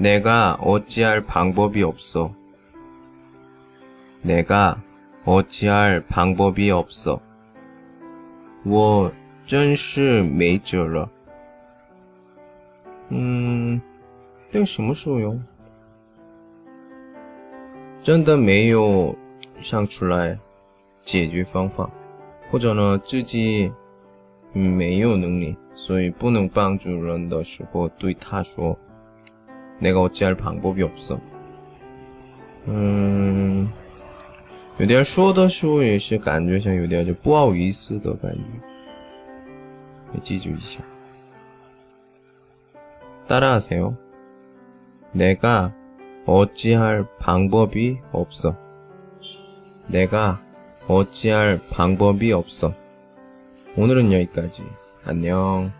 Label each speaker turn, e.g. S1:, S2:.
S1: 내가 어찌할 방법이 없어. 내가 어찌할 방법이 없어. 我真是没辙了。嗯，这个什么时候用？ 真的没有想出来解决方法，或者呢自己没有能力，所以不能帮助人的时候，对他说：“내가어찌할방법이없어。”嗯，有点说的时候也是感觉像有点就不好意思的感觉，你记住一下。 따라하세요. 내가 어찌할 방법이 없어. 내가 어찌할 방법이 없어. 오늘은 여기까지. 안녕.